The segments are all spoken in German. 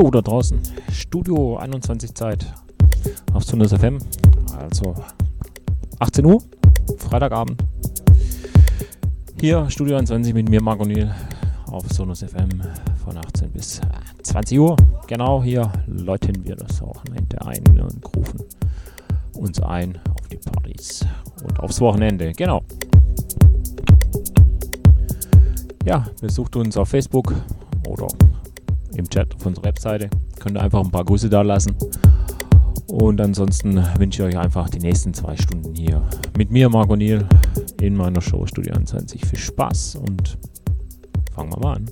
Hallo da draußen. Studio 21 Zeit auf Sundas FM. Also 18 Uhr, Freitagabend. Hier Studio 21 mit mir, Marco Niel, auf Sonus FM von 18 bis 20 Uhr. Genau hier läuten wir das Wochenende ein und rufen uns ein auf die Partys und aufs Wochenende. Genau. Ja, besucht uns auf Facebook oder im Chat auf unserer Webseite. Könnt ihr einfach ein paar Grüße da lassen. Und ansonsten wünsche ich euch einfach die nächsten zwei Stunden hier mit mir, Marco Niel, in meiner Show Studio 21. Viel Spaß und fangen wir mal an.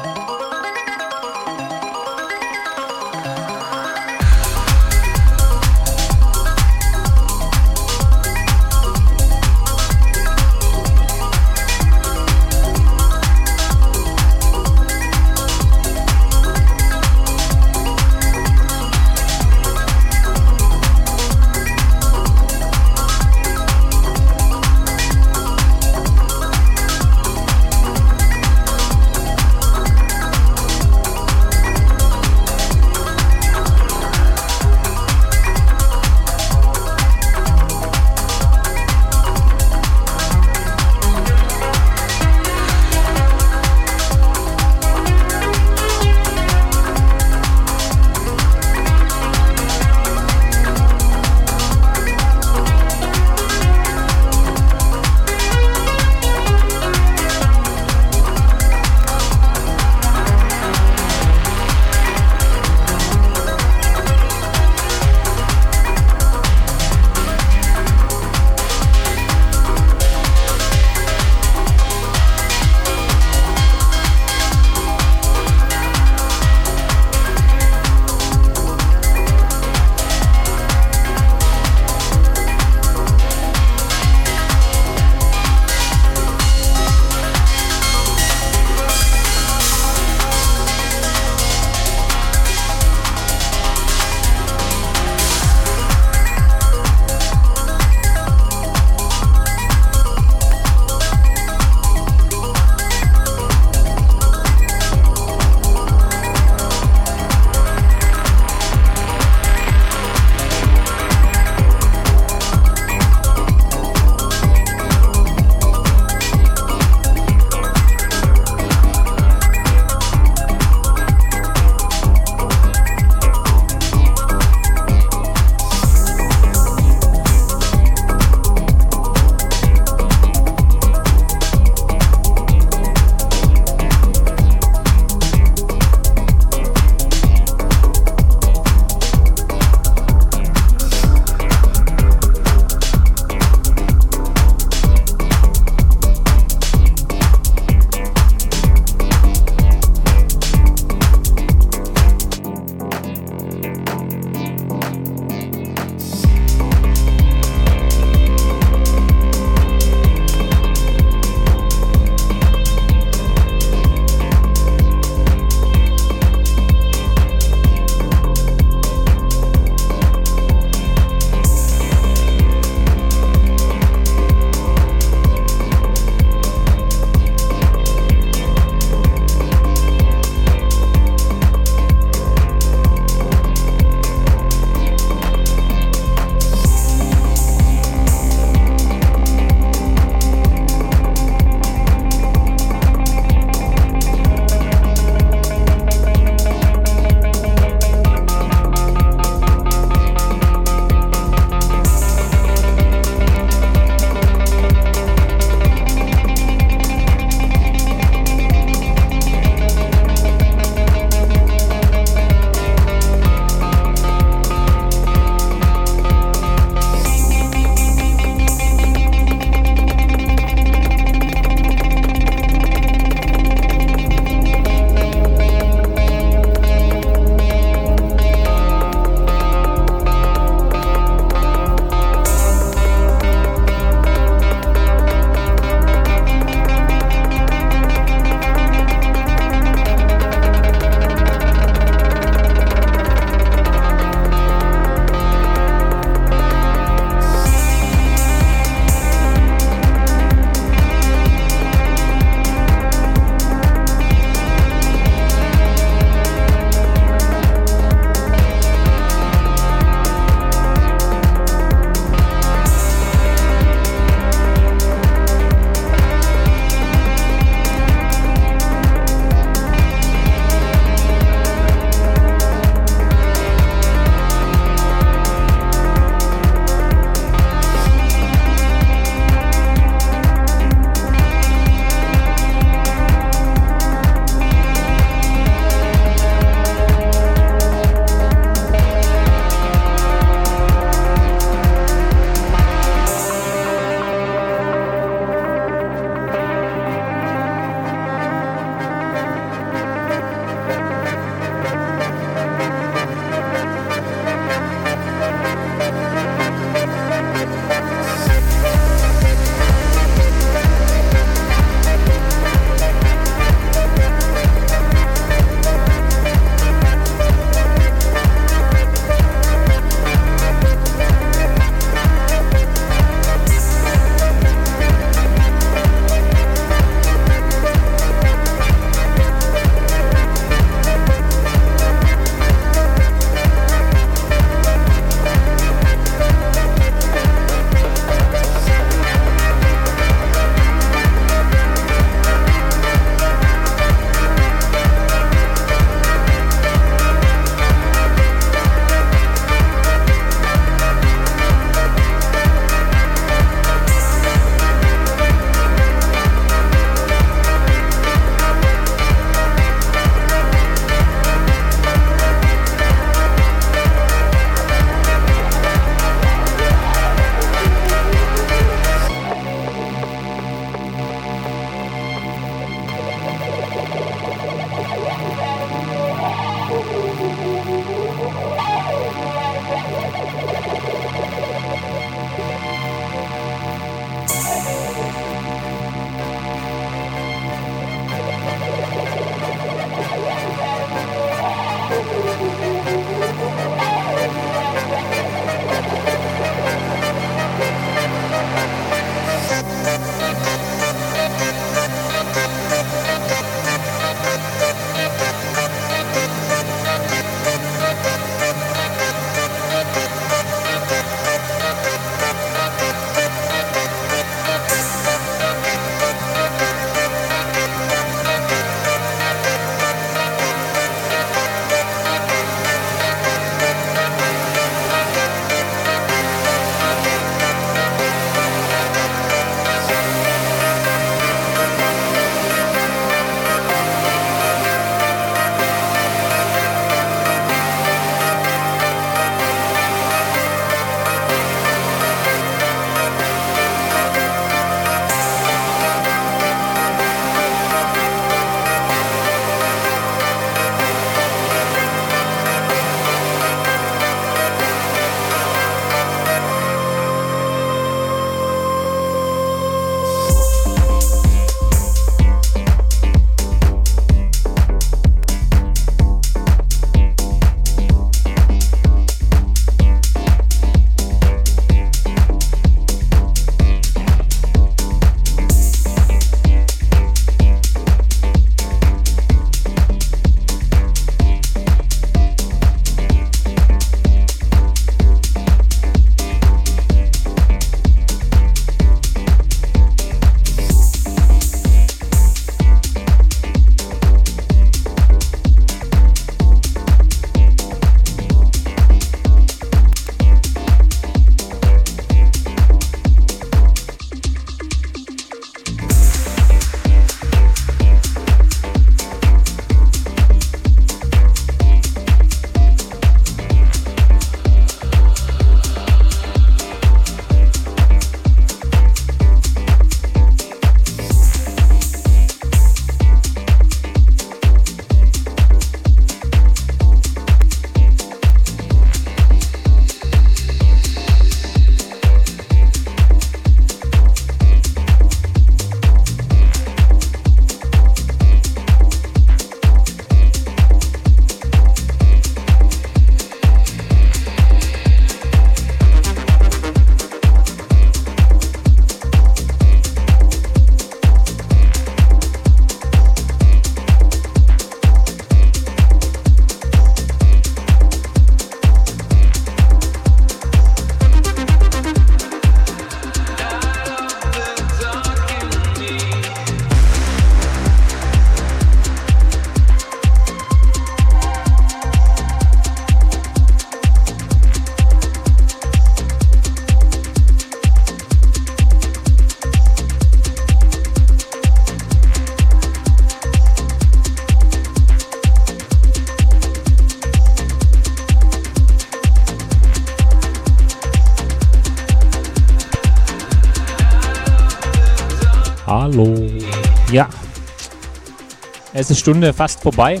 Es ist Stunde fast vorbei.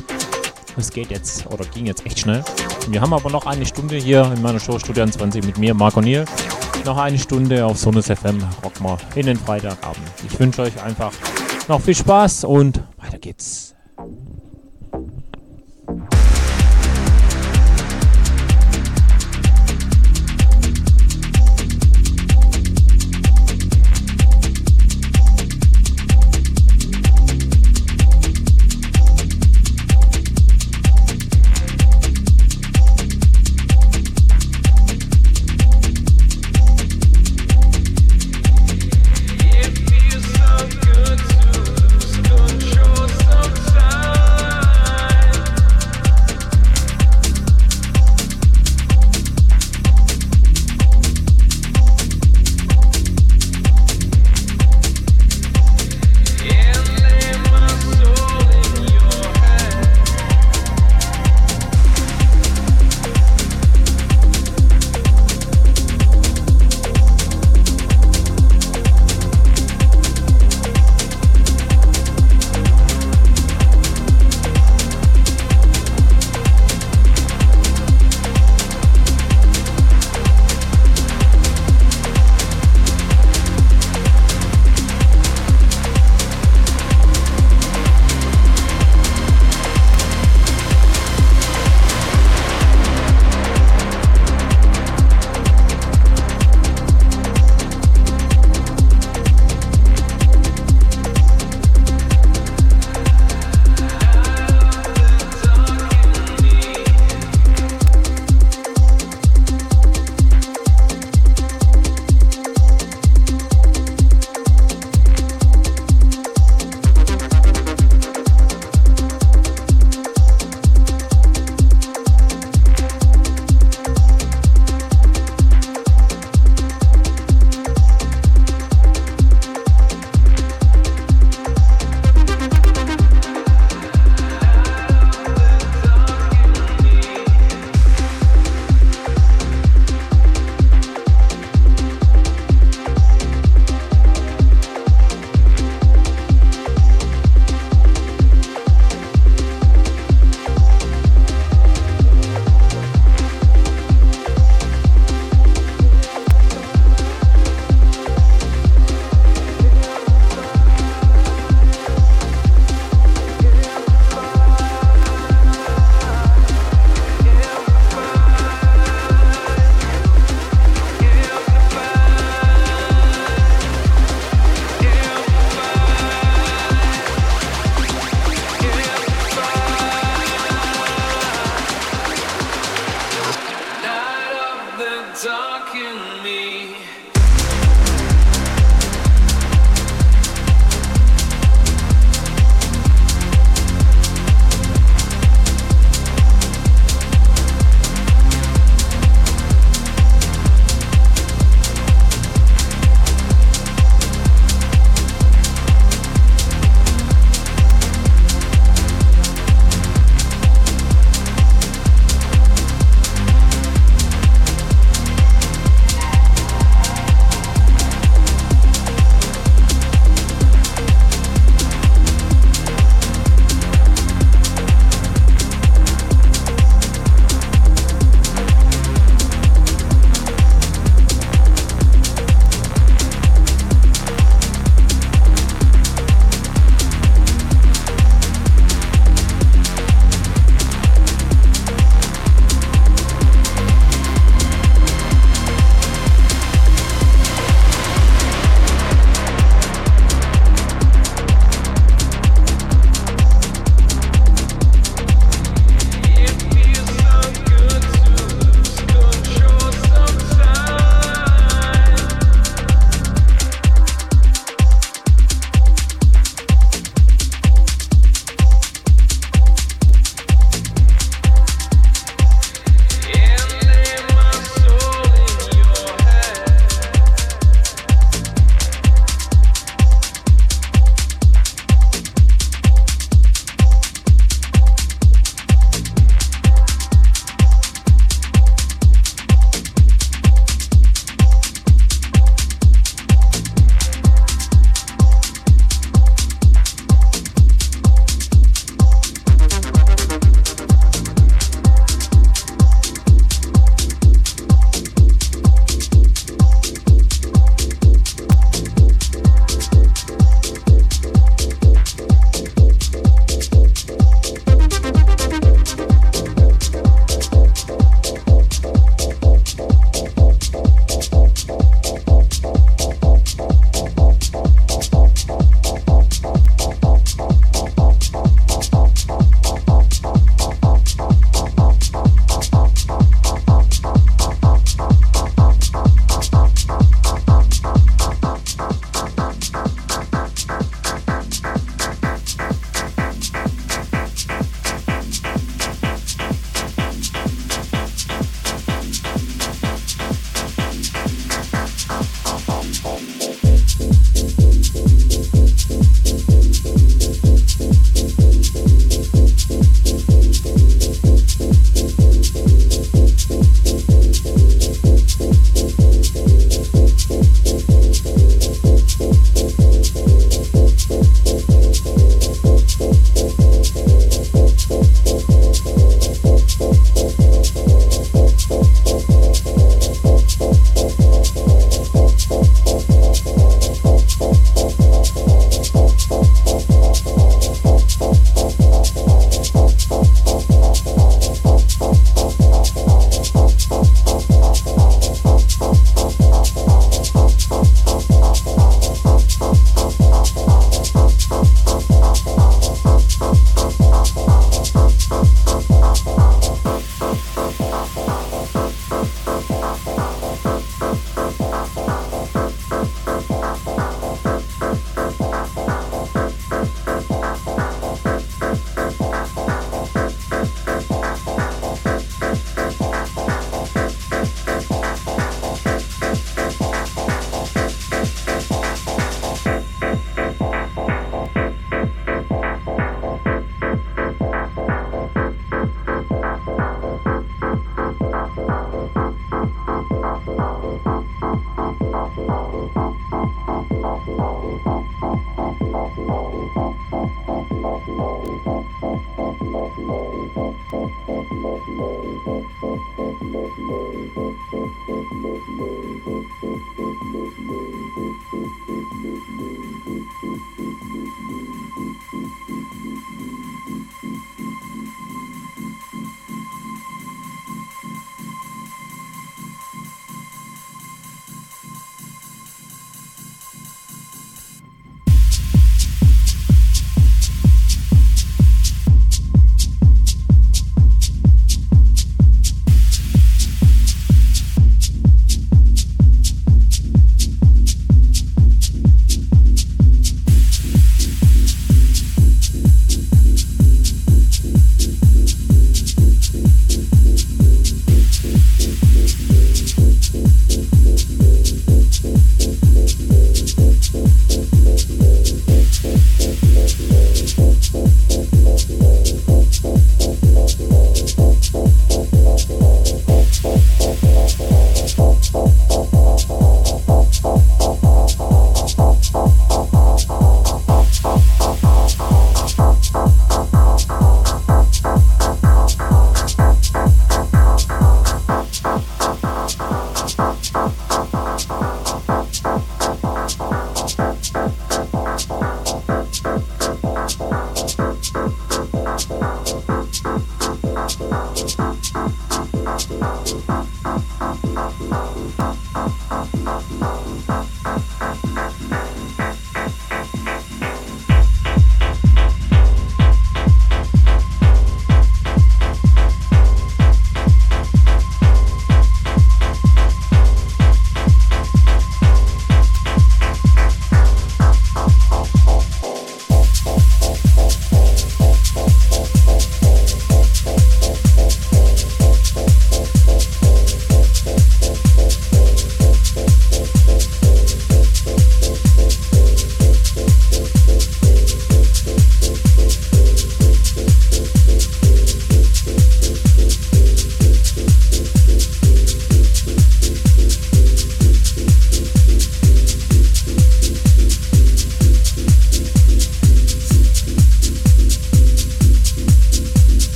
Es geht jetzt oder ging jetzt echt schnell. Wir haben aber noch eine Stunde hier in meiner Show Studio 20 mit mir, Marco Niel. Noch eine Stunde auf Sonus FM Rockmar in den Freitagabend. Ich wünsche euch einfach noch viel Spaß und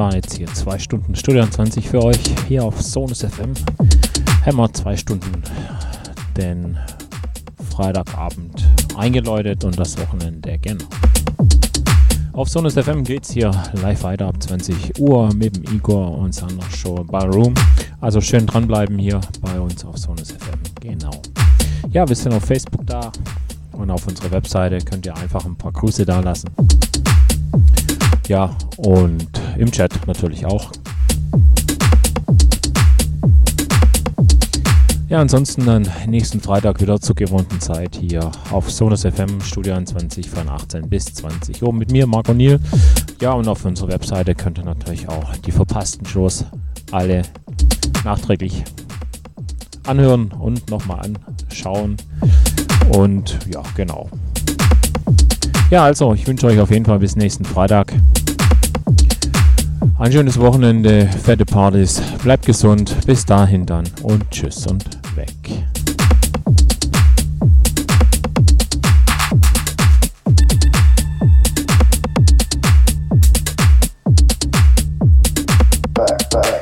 Das war jetzt hier zwei Stunden Studio 20 für euch hier auf Sonus FM. Hammer zwei Stunden den Freitagabend eingeläutet und das Wochenende genau. Auf Sonus FM geht's hier live weiter ab 20 Uhr mit dem Igor und seiner Show Ballroom. Also schön dranbleiben hier bei uns auf Sonus FM. Genau. Ja, wir sind auf Facebook da und auf unserer Webseite könnt ihr einfach ein paar Grüße da lassen. Ja, und im Chat natürlich auch. Ja, ansonsten dann nächsten Freitag wieder zur gewohnten Zeit hier auf Sonus FM Studio 21 von 18 bis 20 Uhr mit mir, Marco Niel. Ja, und auf unserer Webseite könnt ihr natürlich auch die verpassten Shows alle nachträglich anhören und nochmal anschauen. Und ja, genau. Ja, also, ich wünsche euch auf jeden Fall bis nächsten Freitag. Ein schönes Wochenende, fette Partys, bleibt gesund, bis dahin dann und tschüss und weg. back, back.